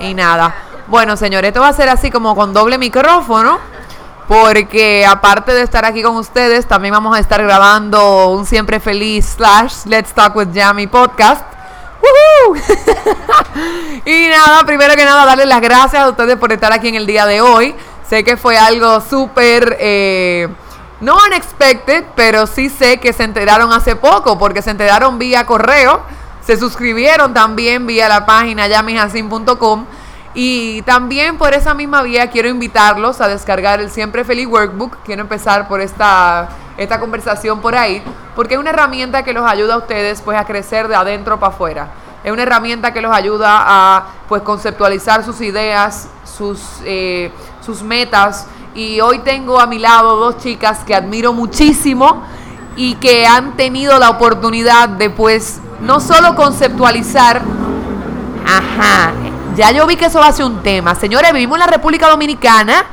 Y nada. Bueno, señores, esto va a ser así como con doble micrófono. Porque aparte de estar aquí con ustedes, también vamos a estar grabando un siempre feliz slash Let's Talk with Jamie podcast. y nada, primero que nada, darles las gracias a ustedes por estar aquí en el día de hoy. Sé que fue algo súper, eh, no unexpected, pero sí sé que se enteraron hace poco, porque se enteraron vía correo, se suscribieron también vía la página yamihasin.com. Y también por esa misma vía quiero invitarlos a descargar el Siempre Feliz Workbook. Quiero empezar por esta, esta conversación por ahí, porque es una herramienta que los ayuda a ustedes pues a crecer de adentro para afuera. Es una herramienta que los ayuda a pues conceptualizar sus ideas, sus, eh, sus metas. Y hoy tengo a mi lado dos chicas que admiro muchísimo y que han tenido la oportunidad de pues no solo conceptualizar, ajá, ya yo vi que eso va a ser un tema. Señores, vivimos en la República Dominicana.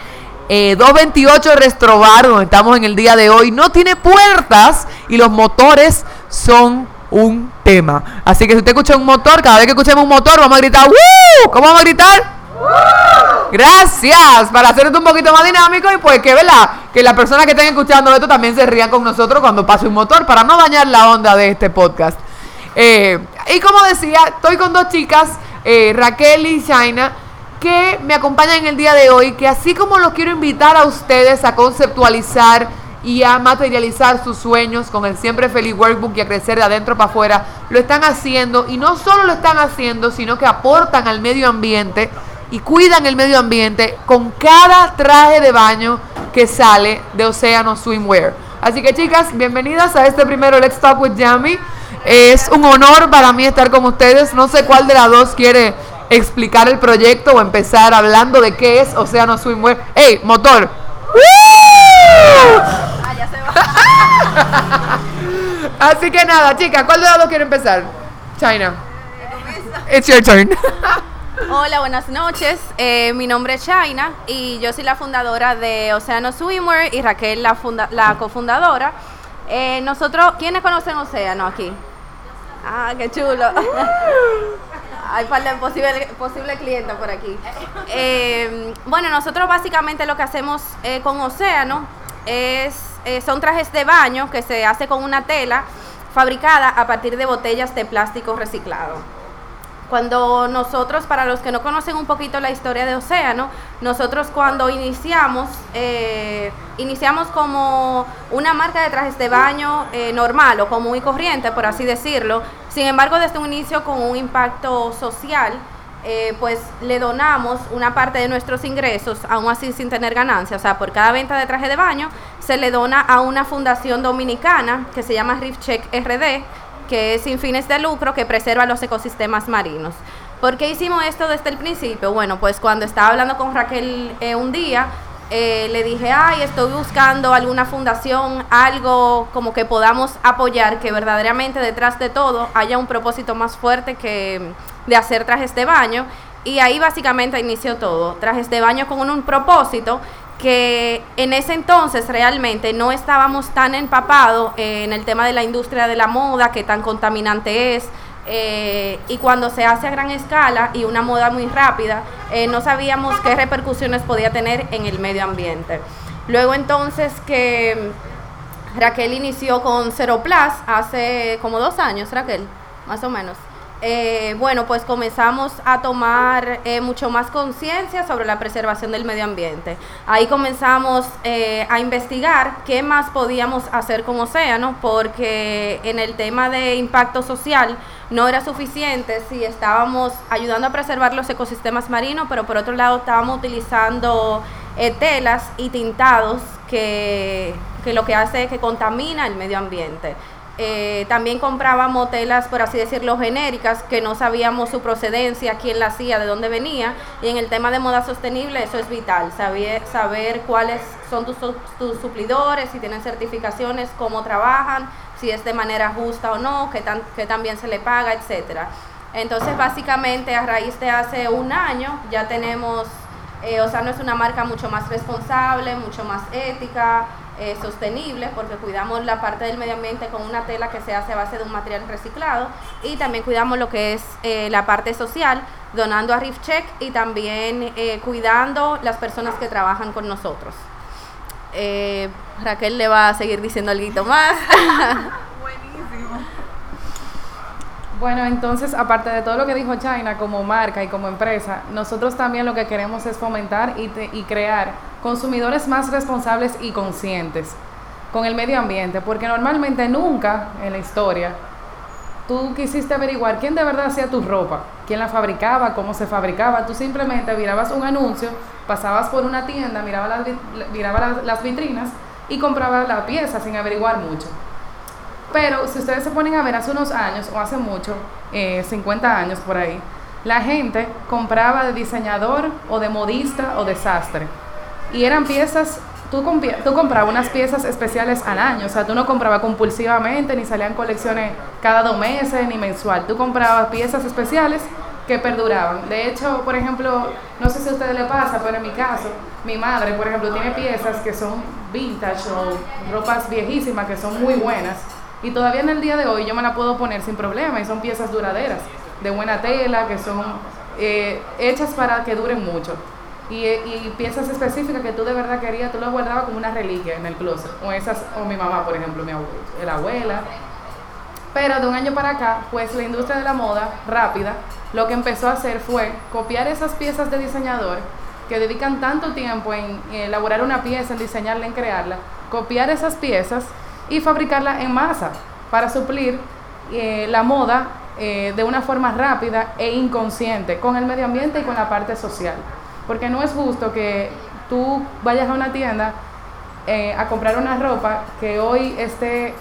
228 eh, Restrobar, donde estamos en el día de hoy, no tiene puertas y los motores son un tema. Así que si usted escucha un motor, cada vez que escuchemos un motor, vamos a gritar ¡Woo! ¿Cómo vamos a gritar? Gracias, para hacer esto un poquito más dinámico y pues que, ¿verdad? Que las personas que estén escuchando esto también se rían con nosotros cuando pase un motor para no dañar la onda de este podcast. Eh, y como decía, estoy con dos chicas, eh, Raquel y Shaina, que me acompañan en el día de hoy, que así como los quiero invitar a ustedes a conceptualizar y a materializar sus sueños con el Siempre Feliz Workbook y a crecer de adentro para afuera, lo están haciendo y no solo lo están haciendo, sino que aportan al medio ambiente y cuidan el medio ambiente con cada traje de baño que sale de Océano Swimwear. Así que chicas, bienvenidas a este primero Let's Talk with Jamie. Es un honor para mí estar con ustedes. No sé cuál de las dos quiere explicar el proyecto o empezar hablando de qué es Océano Swimwear. ¡Ey, motor! Así que nada, chicas, ¿cuál de los dos quiere empezar? China. It's your turn. Hola, buenas noches. Eh, mi nombre es China y yo soy la fundadora de Océano Swimwear y Raquel la, la cofundadora. Eh, nosotros, ¿quiénes conocen Océano aquí? Ah, qué chulo. Hay par de posible, posible cliente por aquí. Eh, bueno, nosotros básicamente lo que hacemos con Océano es, eh, son trajes de baño que se hace con una tela fabricada a partir de botellas de plástico reciclado. Cuando nosotros, para los que no conocen un poquito la historia de Océano, nosotros cuando iniciamos, eh, iniciamos como una marca de trajes de baño eh, normal o común y corriente, por así decirlo. Sin embargo, desde un inicio con un impacto social eh, pues le donamos una parte de nuestros ingresos, aún así sin tener ganancia. O sea, por cada venta de traje de baño se le dona a una fundación dominicana que se llama Check RD, que es sin fines de lucro, que preserva los ecosistemas marinos. ¿Por qué hicimos esto desde el principio? Bueno, pues cuando estaba hablando con Raquel eh, un día, eh, le dije, ay, estoy buscando alguna fundación, algo como que podamos apoyar, que verdaderamente detrás de todo haya un propósito más fuerte que de hacer trajes de baño. Y ahí básicamente inició todo, trajes de baño con un, propósito que en ese entonces realmente no estábamos tan empapados en el tema de la industria de la moda, que tan contaminante es, eh, y cuando se hace a gran escala y una moda muy rápida, eh, no sabíamos qué repercusiones podía tener en el medio ambiente. Luego entonces que Raquel inició con Cero Plus hace como dos años, Raquel, más o menos. Eh, bueno, pues comenzamos a tomar eh, mucho más conciencia sobre la preservación del medio ambiente. Ahí comenzamos eh, a investigar qué más podíamos hacer con Océano, porque en el tema de impacto social no era suficiente si estábamos ayudando a preservar los ecosistemas marinos, pero por otro lado estábamos utilizando telas y tintados que, que lo que hace es que contamina el medio ambiente. Eh, también comprábamos telas, por así decirlo, genéricas, que no sabíamos su procedencia, quién la hacía, de dónde venía. Y en el tema de moda sostenible eso es vital, saber, saber cuáles son tus, tus suplidores, si tienen certificaciones, cómo trabajan, si es de manera justa o no, qué, tan, qué también se le paga, etcétera. Entonces, básicamente, a raíz de hace un año, ya tenemos, eh, o sea, no es una marca mucho más responsable, mucho más ética, eh, sostenible porque cuidamos la parte del medio ambiente con una tela que se hace a base de un material reciclado y también cuidamos lo que es eh, la parte social donando a Reef Check y también eh, cuidando las personas que trabajan con nosotros. Raquel le va a seguir diciendo algo más. Buenísimo. Bueno, entonces, aparte de todo lo que dijo China como marca y como empresa, nosotros también lo que queremos es fomentar y, y crear consumidores más responsables y conscientes con el medio ambiente, porque normalmente nunca en la historia tú quisiste averiguar quién de verdad hacía tu ropa, quién la fabricaba, cómo se fabricaba, tú simplemente mirabas un anuncio, pasabas por una tienda, mirabas las, vitrinas y comprabas la pieza sin averiguar mucho. Pero si ustedes se ponen a ver hace unos años o hace mucho, 50 eh, años por ahí, la gente compraba de diseñador o de modista o desastre y eran piezas, tú, tú comprabas unas piezas especiales al año, o sea, tú no comprabas compulsivamente, ni salían colecciones cada dos meses, ni mensual, tú comprabas piezas especiales que perduraban. De hecho, por ejemplo, no sé si a ustedes le pasa, pero en mi caso, mi madre, por ejemplo, tiene piezas que son vintage o ropas viejísimas que son muy buenas. Y todavía en el día de hoy yo me la puedo poner sin problema y son piezas duraderas, de buena tela, que son eh, hechas para que duren mucho y, piezas específicas que tú de verdad querías, tú las guardabas como una reliquia en el closet. O esas, o mi mamá, por ejemplo, mi abuela, abuela. Pero de un año para acá, pues la industria de la moda rápida lo que empezó a hacer fue copiar esas piezas de diseñador que dedican tanto tiempo en, elaborar una pieza, en diseñarla, en crearla, copiar esas piezas y fabricarla en masa para suplir eh, la moda eh, de una forma rápida e inconsciente con el medio ambiente y con la parte social. Porque no es justo que tú vayas a una tienda eh, a comprar una ropa que hoy esté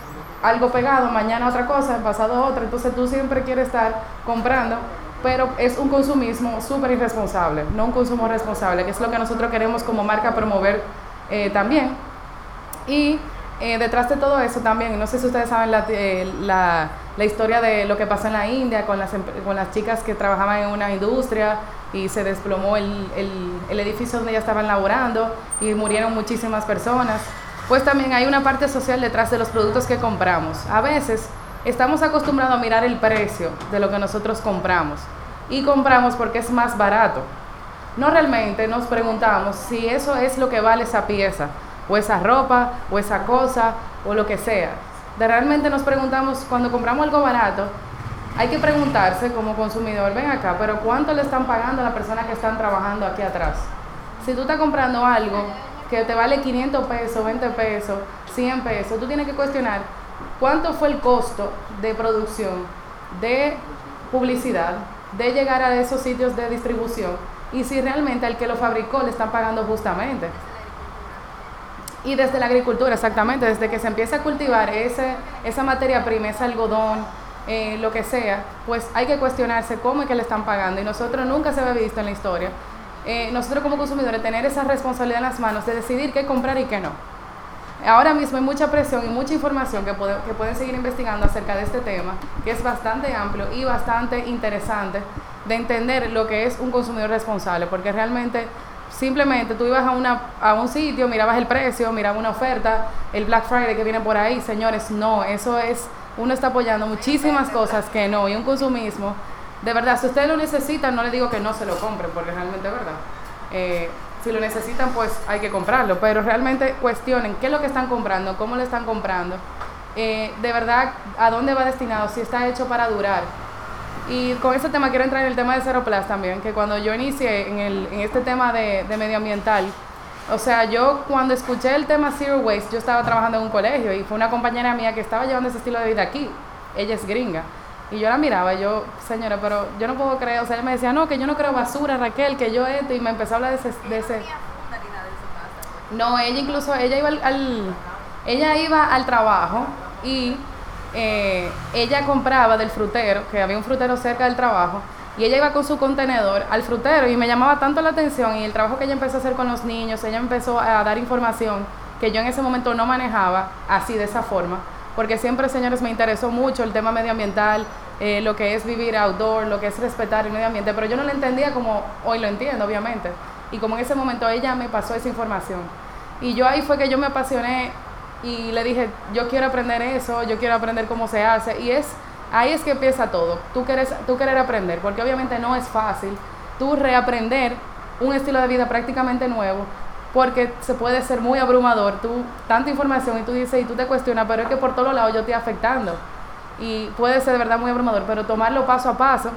algo pegado, mañana otra cosa, pasado otra, entonces tú siempre quieres estar comprando, pero es un consumismo súper irresponsable, no un consumo responsable, que es lo que nosotros queremos como marca promover eh, también. Y eh, detrás de todo eso también, no sé si ustedes saben la, la, la, historia de lo que pasa en la India con las, con las chicas que trabajaban en una industria y se desplomó el, el, edificio donde ya estaban laborando y murieron muchísimas personas. Pues también hay una parte social detrás de los productos que compramos. A veces estamos acostumbrados a mirar el precio de lo que nosotros compramos y compramos porque es más barato. No realmente nos preguntamos si eso es lo que vale esa pieza, o esa ropa, o esa cosa, o lo que sea. Realmente nos preguntamos cuando compramos algo barato, hay que preguntarse como consumidor, ven acá, pero ¿cuánto le están pagando a las personas que están trabajando aquí atrás? Si tú estás comprando algo que te vale 500 pesos, 20 pesos, 100 pesos, tú tienes que cuestionar cuánto fue el costo de producción, de publicidad, de llegar a esos sitios de distribución y si realmente al que lo fabricó le están pagando justamente. Y desde la agricultura, exactamente, desde que se empieza a cultivar ese, esa materia prima, ese algodón, eh, lo que sea, pues hay que cuestionarse cómo es que le están pagando. Y nosotros nunca se había visto en la historia. Eh, nosotros como consumidores tener esa responsabilidad en las manos de decidir qué comprar y qué no. Ahora mismo hay mucha presión y mucha información que, que pueden seguir investigando acerca de este tema, que es bastante amplio y bastante interesante de entender lo que es un consumidor responsable, porque realmente simplemente tú ibas a, una, a un sitio, mirabas el precio, mirabas una oferta, el Black Friday que viene por ahí, señores, no, eso es uno está apoyando muchísimas cosas que no, y un consumismo. De verdad, si ustedes lo necesitan, no le digo que no se lo compren, porque realmente es verdad. Eh, si lo necesitan, pues hay que comprarlo, pero realmente cuestionen qué es lo que están comprando, cómo lo están comprando, eh, de verdad, a dónde va destinado, si está hecho para durar. Y con este tema quiero entrar en el tema de Zero Plus también, que cuando yo inicié en, el, en este tema de medioambiental, o sea, yo cuando escuché el tema Zero Waste, yo estaba trabajando en un colegio y fue una compañera mía que estaba llevando ese estilo de vida aquí. Ella es gringa. Y yo la miraba, y yo, señora, pero yo no puedo creer. O sea, ella me decía, no, que yo no creo basura, Raquel, que yo esto. Y me empezó a hablar de ese. De ese. No, ella incluso, ella iba al, ella iba al trabajo y eh, ella compraba del frutero, que había un frutero cerca del trabajo, y ella iba con su contenedor al frutero y me llamaba tanto la atención y el trabajo que ella empezó a hacer con los niños, ella empezó a dar información que yo en ese momento no manejaba así de esa forma, porque siempre, señores, me interesó mucho el tema medioambiental, eh, lo que es vivir outdoor, lo que es respetar el medio ambiente, pero yo no lo entendía como hoy lo entiendo, obviamente. Y como en ese momento ella me pasó esa información. Y yo ahí fue que yo me apasioné y le dije, yo quiero aprender eso, yo quiero aprender cómo se hace. Y es ahí es que empieza todo. Tú quieres, tú querer aprender, porque obviamente no es fácil tú reaprender un estilo de vida prácticamente nuevo, porque se puede ser muy abrumador. Tú, tanta información y tú dices y tú te cuestionas, pero es que por todos lados yo estoy afectando. Y puede ser de verdad muy abrumador, pero tomarlo paso a paso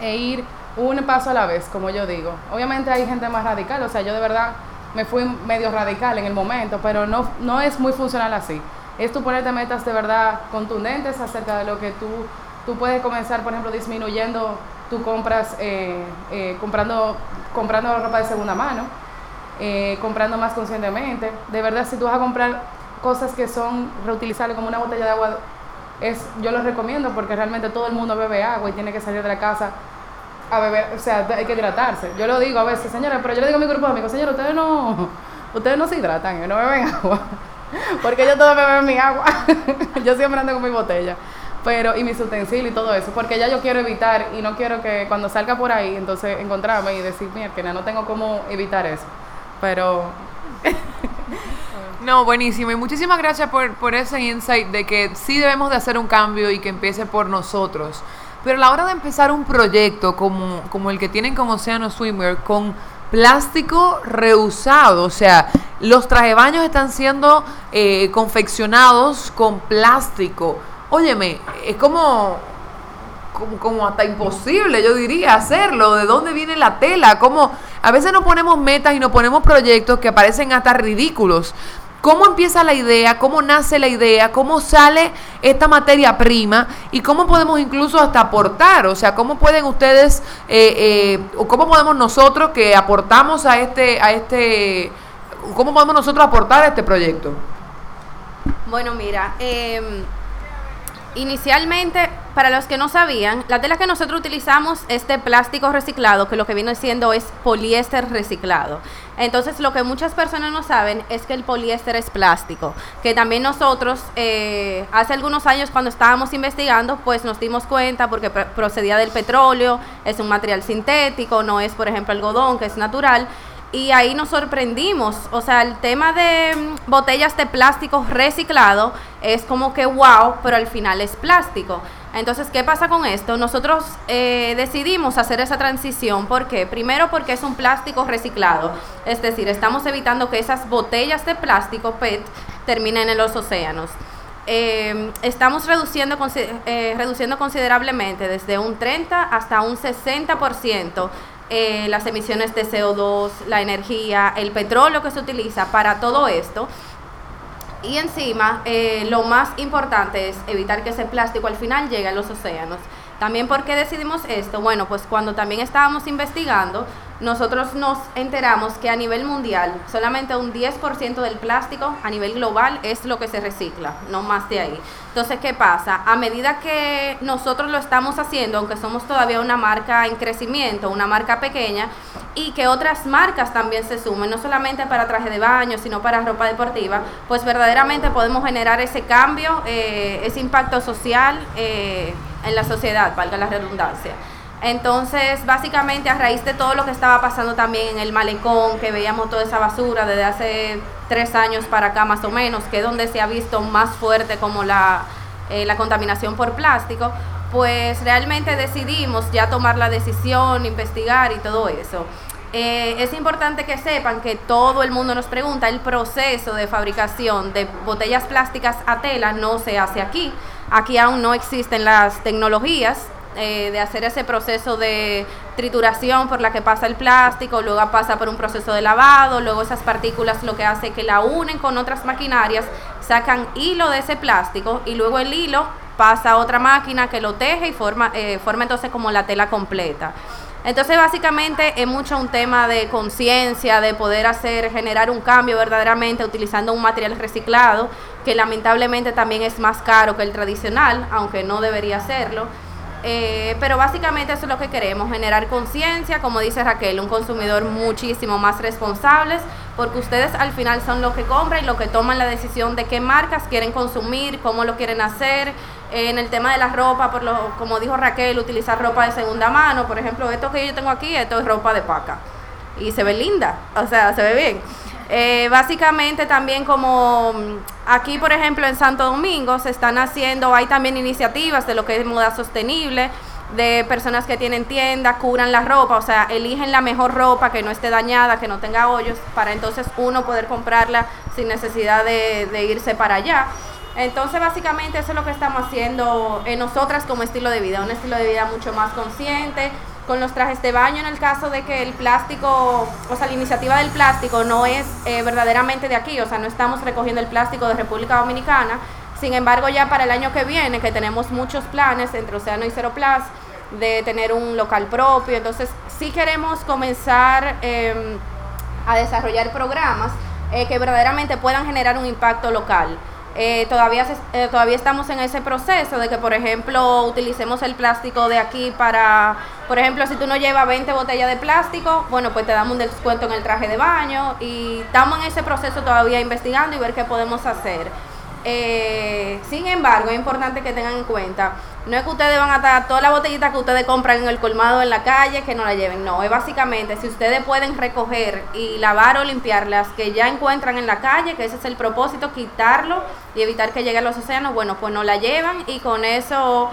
e ir un paso a la vez, como yo digo. Obviamente hay gente más radical, o sea, yo de verdad me fui medio radical en el momento, pero no, no es muy funcional así. Es tú ponerte metas de verdad contundentes acerca de lo que tú, tú puedes comenzar, por ejemplo, disminuyendo tu compras, eh, eh, comprando, comprando ropa de segunda mano, eh, comprando más conscientemente. De verdad, si tú vas a comprar cosas que son reutilizables como una botella de agua, es, yo lo recomiendo porque realmente todo el mundo bebe agua y tiene que salir de la casa a beber, o sea, hay que hidratarse. Yo lo digo a veces, señores, pero yo le digo a mi grupo de amigos, señores, ustedes no, ustedes no se hidratan, no beben agua. Porque yo todo beben mi agua. yo siempre ando con mi botella. Pero, y mis utensilios y todo eso. Porque ya yo quiero evitar y no quiero que cuando salga por ahí, entonces encontrarme y decir, mira, que no tengo cómo evitar eso. Pero. No, buenísimo. Y muchísimas gracias por, por ese insight de que sí debemos de hacer un cambio y que empiece por nosotros. Pero a la hora de empezar un proyecto como, como el que tienen con Océano Swimwear, con plástico reusado, o sea, los traje baños están siendo eh, confeccionados con plástico. Óyeme, es como, como, como, hasta imposible, yo diría, hacerlo. ¿De dónde viene la tela? Como a veces nos ponemos metas y nos ponemos proyectos que parecen hasta ridículos. ¿Cómo empieza la idea? ¿Cómo nace la idea? ¿Cómo sale esta materia prima? ¿Y cómo podemos incluso hasta aportar? O sea, ¿cómo pueden ustedes, eh, eh, o cómo podemos nosotros que aportamos a este, a este, cómo podemos nosotros aportar a este proyecto? Bueno, mira, eh, inicialmente, para los que no sabían, la tela que nosotros utilizamos es de plástico reciclado, que lo que viene siendo es poliéster reciclado. Entonces, lo que muchas personas no saben es que el poliéster es plástico, que también nosotros, eh, hace algunos años cuando estábamos investigando, pues nos dimos cuenta porque procedía del petróleo, es un material sintético, no es, por ejemplo, algodón, que es natural y ahí nos sorprendimos. O sea, el tema de mm, botellas de plástico reciclado es como que wow, pero al final es plástico. Entonces, ¿qué pasa con esto? Nosotros eh, decidimos hacer esa transición. ¿Por qué? Primero porque es un plástico reciclado. Es decir, estamos evitando que esas botellas de plástico PET terminen en los océanos. Eh, estamos reduciendo, eh, reduciendo considerablemente desde un 30 hasta un 60% eh, las emisiones de CO2, la energía, el petróleo que se utiliza para todo esto. Y encima, eh, lo más importante es evitar que ese plástico al final llegue a los océanos. También, ¿por qué decidimos esto? Bueno, pues cuando también estábamos investigando, nosotros nos enteramos que a nivel mundial solamente un 10% del plástico a nivel global es lo que se recicla, no más de ahí. Entonces, ¿qué pasa? A medida que nosotros lo estamos haciendo, aunque somos todavía una marca en crecimiento, una marca pequeña, y que otras marcas también se sumen, no solamente para traje de baño, sino para ropa deportiva, pues verdaderamente podemos generar ese cambio, eh, ese impacto social eh, en la sociedad, valga la redundancia. Entonces, básicamente a raíz de todo lo que estaba pasando también en el malecón, que veíamos toda esa basura desde hace tres años para acá más o menos, que es donde se ha visto más fuerte como la, eh, la contaminación por plástico, pues realmente decidimos ya tomar la decisión, investigar y todo eso. Eh, es importante que sepan que todo el mundo nos pregunta, el proceso de fabricación de botellas plásticas a tela no se hace aquí. Aquí aún no existen las tecnologías eh, de hacer ese proceso de trituración por la que pasa el plástico, luego pasa por un proceso de lavado, luego esas partículas lo que hace que la unen con otras maquinarias, sacan hilo de ese plástico y luego el hilo pasa a otra máquina que lo teje y forma, eh, forma entonces como la tela completa. Entonces básicamente es mucho un tema de conciencia, de poder hacer, generar un cambio verdaderamente utilizando un material reciclado, que lamentablemente también es más caro que el tradicional, aunque no debería serlo. Eh, pero básicamente eso es lo que queremos, generar conciencia, como dice Raquel, un consumidor muchísimo más responsable, porque ustedes al final son los que compran y los que toman la decisión de qué marcas quieren consumir, cómo lo quieren hacer. En el tema de la ropa, por lo, como dijo Raquel, utilizar ropa de segunda mano, por ejemplo, esto que yo tengo aquí, esto es ropa de paca. Y se ve linda, o sea, se ve bien. Eh, básicamente también como mm, aquí, por ejemplo, en Santo Domingo se están haciendo, hay también iniciativas de lo que es moda sostenible, de personas que tienen tiendas, cubran la ropa, o sea, eligen la mejor ropa que no esté dañada, que no tenga hoyos, para entonces uno poder comprarla sin necesidad de, de irse para allá. Entonces, básicamente eso es lo que estamos haciendo en nosotras como estilo de vida, un estilo de vida mucho más consciente, con los trajes de baño en el caso de que el plástico, o sea, la iniciativa del plástico no es eh, verdaderamente de aquí, o sea, no estamos recogiendo el plástico de República Dominicana. Sin embargo, ya para el año que viene, que tenemos muchos planes entre Océano y Cero Plus, de tener un local propio, entonces sí queremos comenzar em, a desarrollar programas eh, que verdaderamente puedan generar un impacto local. Eh, todavía, eh, todavía estamos en ese proceso de que, por ejemplo, utilicemos el plástico de aquí para, por ejemplo, si tú no llevas 20 botellas de plástico, bueno, pues te damos un descuento en el traje de baño y estamos en ese proceso todavía investigando y ver qué podemos hacer. Eh, sin embargo, es importante que tengan en cuenta, no es que ustedes van a estar toda la botellita que ustedes compran en el colmado en la calle, que no la lleven. No, es básicamente si ustedes pueden recoger y lavar o limpiar las que ya encuentran en la calle, que ese es el propósito, quitarlo y evitar que llegue a los océanos, bueno, pues no la llevan y con eso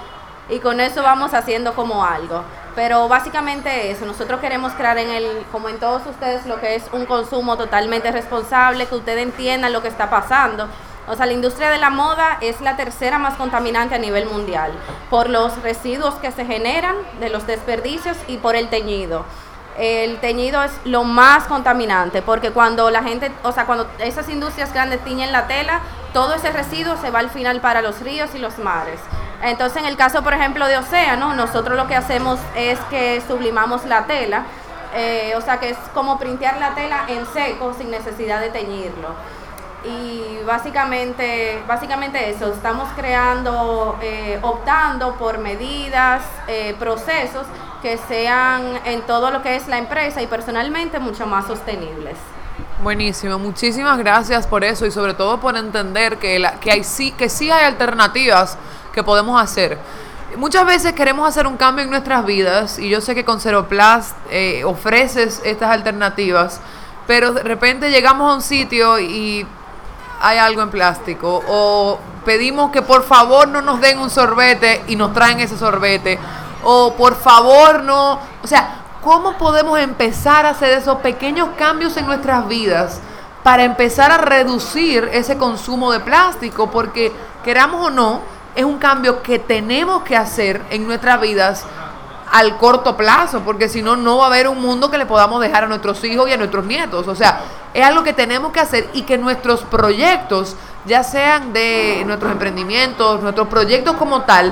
y con eso vamos haciendo como algo. Pero básicamente eso, nosotros queremos crear en el, como en todos ustedes, lo que es un consumo totalmente responsable, que ustedes entiendan lo que está pasando o sea, la industria de la moda es la tercera más contaminante a nivel mundial por los residuos que se generan de los desperdicios y por el teñido. El teñido es lo más contaminante porque cuando la gente, o sea, cuando esas industrias grandes tiñen la tela, todo ese residuo se va al final para los ríos y los mares. Entonces, en el caso, por ejemplo, de océano, nosotros lo que hacemos es que sublimamos la tela, eh, o sea, que es como printear la tela en seco sin necesidad de teñirlo y básicamente, básicamente eso, estamos creando, eh, optando por medidas, eh, procesos que sean en todo lo que es la empresa y personalmente mucho más sostenibles. Buenísimo, muchísimas gracias por eso y sobre todo por entender que, la, que, hay, sí, que sí hay alternativas que podemos hacer. Muchas veces queremos hacer un cambio en nuestras vidas y yo sé que con Ceroplast eh, ofreces estas alternativas, pero de repente llegamos a un sitio y hay algo en plástico o pedimos que por favor no nos den un sorbete y nos traen ese sorbete o por favor no, o sea, ¿cómo podemos empezar a hacer esos pequeños cambios en nuestras vidas para empezar a reducir ese consumo de plástico? Porque queramos o no, es un cambio que tenemos que hacer en nuestras vidas al corto plazo, porque si no, no va a haber un mundo que le podamos dejar a nuestros hijos y a nuestros nietos. O sea, es algo que tenemos que hacer y que nuestros proyectos, ya sean de nuestros emprendimientos, nuestros proyectos como tal,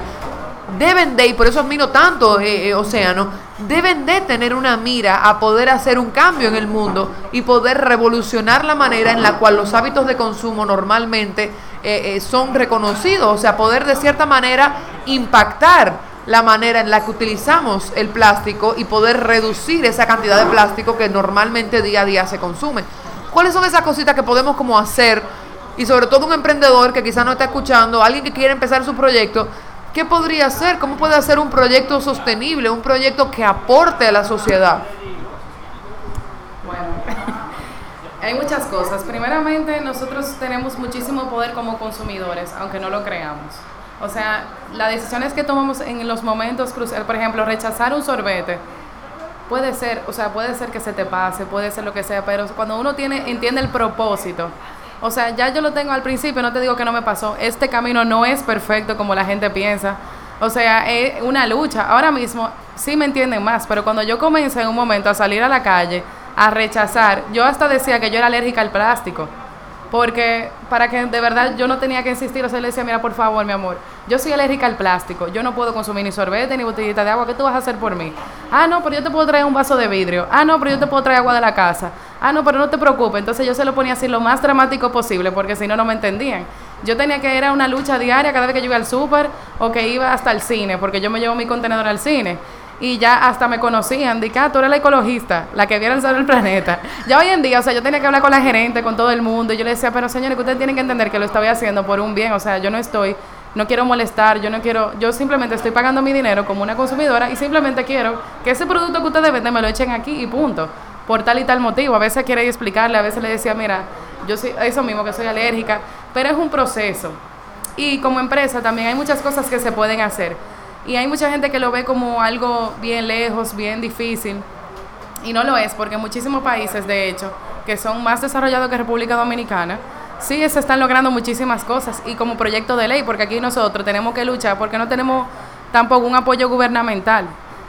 deben de, y por eso admiro tanto eh, eh, Océano, deben de tener una mira a poder hacer un cambio en el mundo y poder revolucionar la manera en la cual los hábitos de consumo normalmente eh, son reconocidos, o sea, poder de cierta manera impactar la manera en la que utilizamos el plástico y poder reducir esa cantidad de plástico que normalmente día a día se consume. ¿Cuáles son esas cositas que podemos como hacer? Y sobre todo un emprendedor que quizá no está escuchando, alguien que quiere empezar su proyecto, ¿qué podría hacer? ¿Cómo puede hacer un proyecto sostenible, un proyecto que aporte a la sociedad? Bueno, hay muchas cosas. Primeramente, nosotros tenemos muchísimo poder como consumidores, aunque no lo creamos. O sea, las decisiones que tomamos en los momentos cruciales, por ejemplo, rechazar un sorbete, puede ser, o sea, puede ser que se te pase, puede ser lo que sea, pero cuando uno tiene, entiende el propósito, o sea, ya yo lo tengo al principio, no te digo que no me pasó, este camino no es perfecto como la gente piensa, o sea, es una lucha. Ahora mismo sí me entienden más, pero cuando yo comencé en un momento a salir a la calle, a rechazar, yo hasta decía que yo era alérgica al plástico. Porque para que de verdad yo no tenía que insistir, o sea, le decía, mira, por favor, mi amor, yo soy alérgica al plástico, yo no puedo consumir ni sorbete ni botellita de agua, ¿qué tú vas a hacer por mí? Ah, no, pero yo te puedo traer un vaso de vidrio. Ah, no, pero yo te puedo traer agua de la casa. Ah, no, pero no te preocupes. Entonces yo se lo ponía así lo más dramático posible, porque si no, no me entendían. Yo tenía que ir a una lucha diaria cada vez que yo iba al súper o que iba hasta el cine, porque yo me llevo mi contenedor al cine y ya hasta me conocían, de que ah, tú eres la ecologista, la que viene sobre el planeta. Ya hoy en día, o sea, yo tenía que hablar con la gerente, con todo el mundo, y yo le decía, pero señores, que ustedes tienen que entender que lo estoy haciendo por un bien, o sea, yo no estoy, no quiero molestar, yo no quiero, yo simplemente estoy pagando mi dinero como una consumidora y simplemente quiero que ese producto que ustedes venden me lo echen aquí y punto. por tal y tal motivo. A veces quiere explicarle, a veces le decía, mira, yo soy eso mismo, que soy alérgica, pero es un proceso. Y como empresa también hay muchas cosas que se pueden hacer. Y hay mucha gente que lo ve como algo bien lejos, bien difícil. Y no lo es, porque muchísimos países, de hecho, que son más desarrollados que República Dominicana, sí se están logrando muchísimas cosas. Y como proyecto de ley, porque aquí nosotros tenemos que luchar, porque no tenemos tampoco un apoyo gubernamental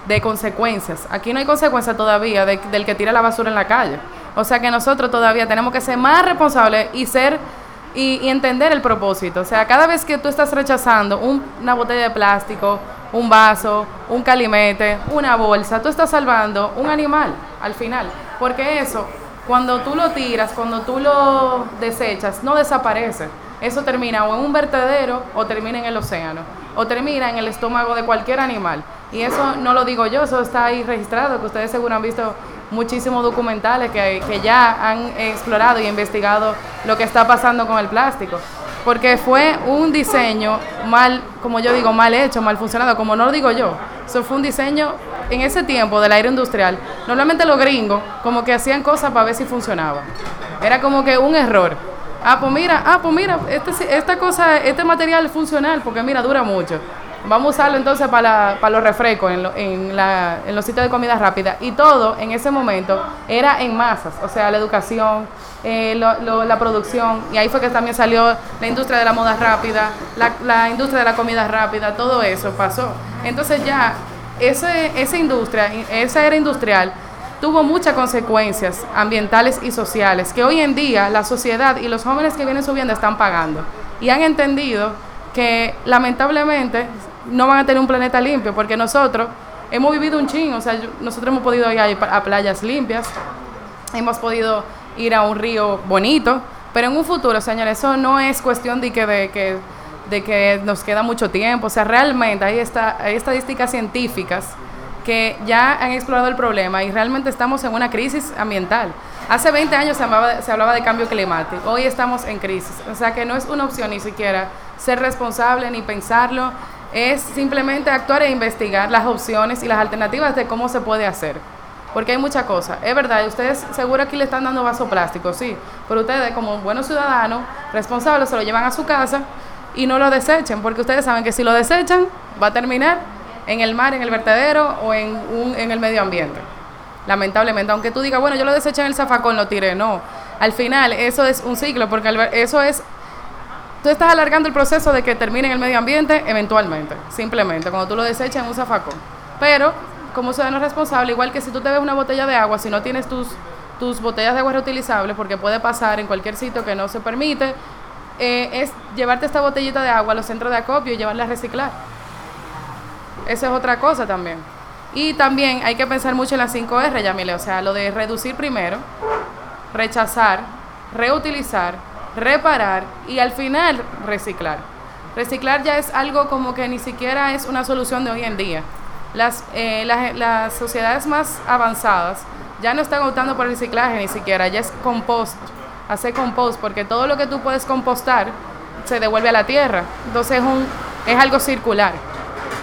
de consecuencias. Aquí no hay consecuencias todavía del que tira la basura en la calle. O sea que nosotros todavía tenemos que ser más responsables y ser y, entender el propósito. O sea, cada vez que tú estás rechazando una botella de plástico, un vaso, un calimete, una bolsa, tú estás salvando un animal al final. Porque eso, cuando tú lo tiras, cuando tú lo desechas, no desaparece. Eso termina o en un vertedero o termina en el océano o termina en el estómago de cualquier animal. Y eso no lo digo yo, eso está ahí registrado, que ustedes seguro han visto muchísimos documentales que, que ya han explorado y investigado lo que está pasando con el plástico. Porque fue un diseño mal, como yo digo, mal hecho, mal funcionado, como no lo digo yo. Eso fue un diseño en ese tiempo del aire industrial. Normalmente los gringos como que hacían cosas para ver si funcionaba. Era como que un error. Ah, pues mira, ah, pues mira, este, esta cosa, este material es funcional porque mira, dura mucho. Vamos a usarlo entonces para, para los refrescos en, en, la, en, los sitios de comida rápida. Y todo en ese momento era en masas, o sea, la educación, eh, la producción. Y ahí fue que también salió la industria de la moda rápida, la, la industria de la comida rápida, todo eso pasó. Entonces ya ese, esa industria, esa era industrial, tuvo muchas consecuencias ambientales y sociales que hoy en día la sociedad y los jóvenes que vienen subiendo están pagando. Y han entendido que lamentablemente no van a tener un planeta limpio, porque nosotros hemos vivido un ching, o sea, nosotros hemos podido ir a, playas limpias, hemos podido ir a un río bonito, pero en un futuro, señores, eso no es cuestión de que, de que, de que nos queda mucho tiempo, o sea, realmente hay estadísticas científicas que ya han explorado el problema y realmente estamos en una crisis ambiental. Hace 20 años se hablaba, se hablaba de cambio climático, hoy estamos en crisis, o sea que no es una opción ni siquiera ser responsable ni pensarlo, es simplemente actuar e investigar las opciones y las alternativas de cómo se puede hacer. Porque hay muchas cosas. Es verdad, ustedes seguro aquí le están dando vaso plástico, sí, pero ustedes como buenos ciudadanos responsables se lo llevan a su casa y no lo desechen, porque ustedes saben que si lo desechan va a terminar en el mar, en el vertedero o en, un, en el medio ambiente. Lamentablemente, aunque tú digas, bueno, yo lo deseché en el zafacón, lo tiré, no. Al final, eso es un ciclo, porque eso es tú estás alargando el proceso de que termine en el medio ambiente eventualmente, simplemente, cuando tú lo desechas en un zafacón. Pero, como ciudadano responsable, igual que si tú te ves una botella de agua, si no tienes tus, tus botellas de agua reutilizables, porque puede pasar en cualquier sitio que no se permite, eh, es llevarte esta botellita de agua a los centros de acopio y llevarla a reciclar. Esa es otra cosa también. Y también hay que pensar mucho en las 5R, Yamile, o sea, lo de reducir primero, rechazar, reutilizar, reparar y al final reciclar. Reciclar ya es algo como que ni siquiera es una solución de hoy en día. Las, eh, las, sociedades más avanzadas ya no están optando por reciclaje ni siquiera, ya es compost, hacer compost, porque todo lo que tú puedes compostar se devuelve a la tierra. Entonces es, un, es algo circular.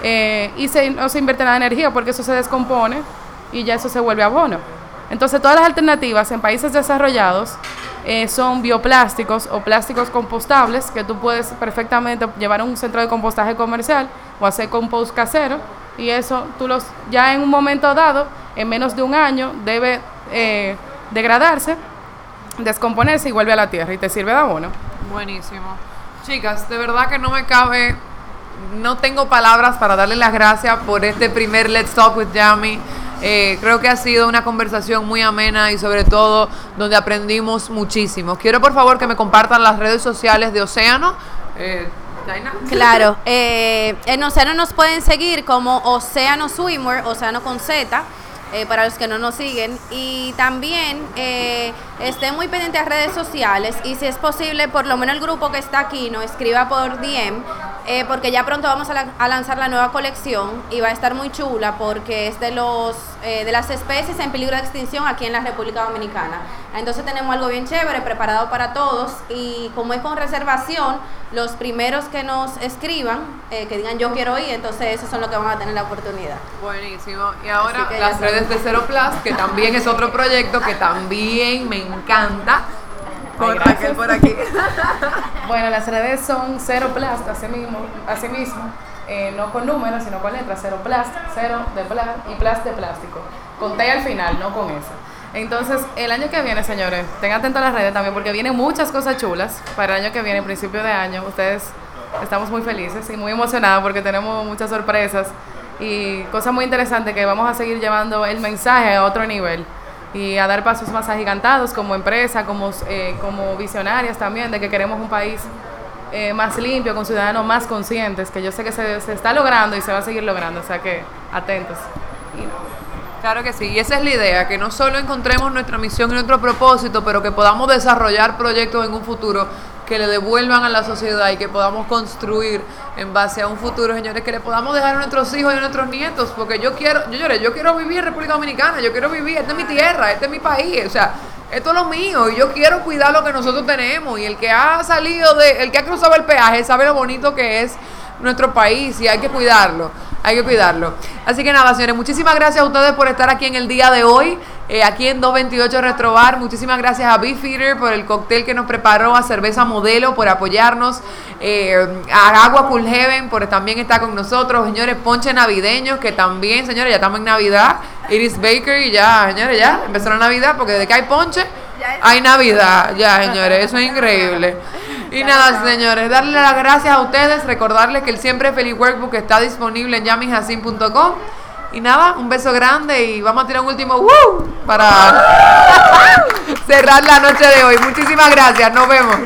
Eh, y se, no se invierte nada de energía porque eso se descompone y ya eso se vuelve abono. Entonces todas las alternativas en países desarrollados eh, son bioplásticos o plásticos compostables que tú puedes perfectamente llevar a un centro de compostaje comercial o hacer compost casero y eso tú los ya en un momento dado, en menos de un año, debe eh, degradarse, descomponerse y vuelve a la tierra y te sirve de abono. Buenísimo. Chicas, de verdad que no me cabe, no tengo palabras para darle las gracias por este primer Let's Talk with Yami. Eh, creo que ha sido una conversación muy amena y sobre todo donde aprendimos muchísimo. Quiero por favor que me compartan las redes sociales de Océano. Eh, claro, eh, en Océano nos pueden seguir como Océano Swimwear, Océano con Z. Eh, para los que no nos siguen. Y también eh, estén muy pendientes a redes sociales y si es posible, por lo menos el grupo que está aquí nos escriba por DM eh, porque ya pronto vamos a, la- a lanzar la nueva colección y va a estar muy chula porque es de los eh, de las especies en peligro de extinción aquí en la República Dominicana. Entonces tenemos algo bien chévere preparado para todos y como es con reservación, los primeros que nos escriban, eh, que digan yo quiero ir, entonces esos son los que van a tener la oportunidad. Buenísimo. Y ahora las redes de Cero Plus, que también es otro proyecto que también me encanta. Con. Raquel por aquí. Bueno, las redes son cero plast, así mismo, así mismo eh, no con números, sino con letras, cero plast, cero de plast y plast de plástico. Con T al final, no con eso. Entonces, el año que viene, señores, tengan atentos a las redes también, porque vienen muchas cosas chulas para el año que viene, principio de año. Ustedes estamos muy felices y muy emocionados porque tenemos muchas sorpresas y cosas muy interesantes que vamos a seguir llevando el mensaje a otro nivel y a dar pasos más agigantados como empresa, como, eh, como visionarias también, de que queremos un país eh, más limpio, con ciudadanos más conscientes, que yo sé que se, se está logrando y se va a seguir logrando, o sea que atentos. Claro que sí, y esa es la idea, que no solo encontremos nuestra misión y nuestro propósito, pero que podamos desarrollar proyectos en un futuro que le devuelvan a la sociedad y que podamos construir en base a un futuro, señores, que le podamos dejar a nuestros hijos y a nuestros nietos, porque yo quiero, yo yo quiero vivir en República Dominicana, yo quiero vivir, esta es mi tierra, este es mi país, o sea, esto es lo mío y yo quiero cuidar lo que nosotros tenemos y el que ha salido de, el que ha cruzado el peaje sabe lo bonito que es nuestro país y hay que cuidarlo, hay que cuidarlo. Así que nada, señores, muchísimas gracias a ustedes por estar aquí en el día de hoy, eh, aquí en 228 Retrobar. Muchísimas gracias a Beefeater por el cóctel que nos preparó, a Cerveza Modelo por apoyarnos, eh, a Agua Cool Heaven por también estar con nosotros, señores, Ponche Navideños, que también, señores, ya estamos en Navidad, Iris Baker y ya, señores, ya empezó la Navidad, porque desde que hay ponche, hay Navidad, ya, señores, eso es increíble. Y nada, señores, darle las gracias a ustedes, recordarles que el Siempre Feliz Workbook está disponible en yamijacin.com. Y nada, un beso grande y vamos a tirar un último ¡woo! para cerrar la noche de hoy. Muchísimas gracias, nos vemos.